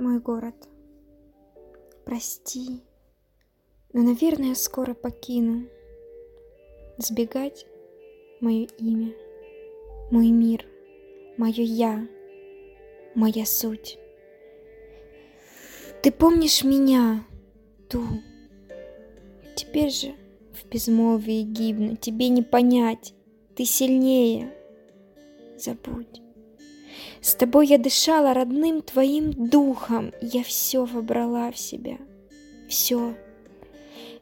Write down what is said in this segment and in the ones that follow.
мой город. Прости, но, наверное, скоро покину. Сбегать мое имя, мой мир, мое я, моя суть. Ты помнишь меня, ту? Теперь же в безмолвии гибну, тебе не понять, ты сильнее. Забудь. С тобой я дышала родным твоим духом, я все вобрала в себя, все,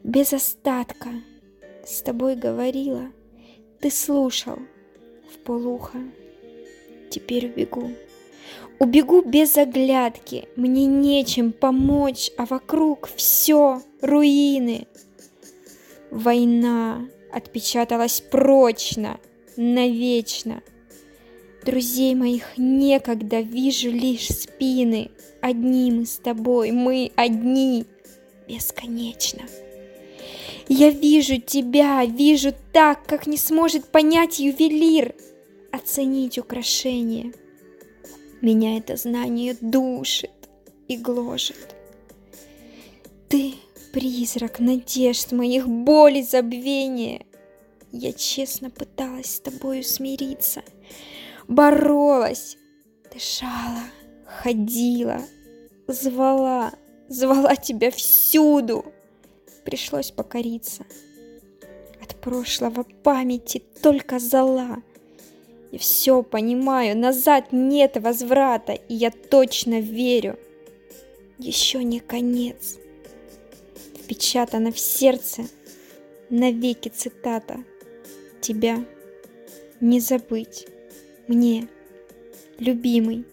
без остатка. С тобой говорила, ты слушал в полухо. Теперь убегу. Убегу без оглядки, мне нечем помочь, а вокруг все руины. Война отпечаталась прочно, навечно. Друзей моих некогда вижу лишь спины. Одни мы с тобой, мы одни, бесконечно. Я вижу тебя, вижу так, как не сможет понять ювелир, оценить украшение. Меня это знание душит и гложет. Ты призрак надежд моих боли забвения. Я честно пыталась с тобою смириться, боролась, дышала, ходила, звала, звала тебя всюду. Пришлось покориться. От прошлого памяти только зала. Я все понимаю, назад нет возврата, и я точно верю. Еще не конец. Впечатана в сердце навеки цитата. Тебя не забыть мне, любимый,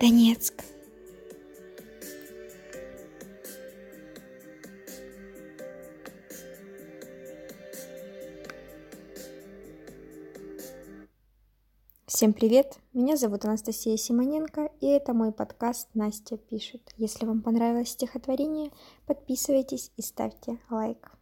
Донецк. Всем привет! Меня зовут Анастасия Симоненко, и это мой подкаст «Настя пишет». Если вам понравилось стихотворение, подписывайтесь и ставьте лайк.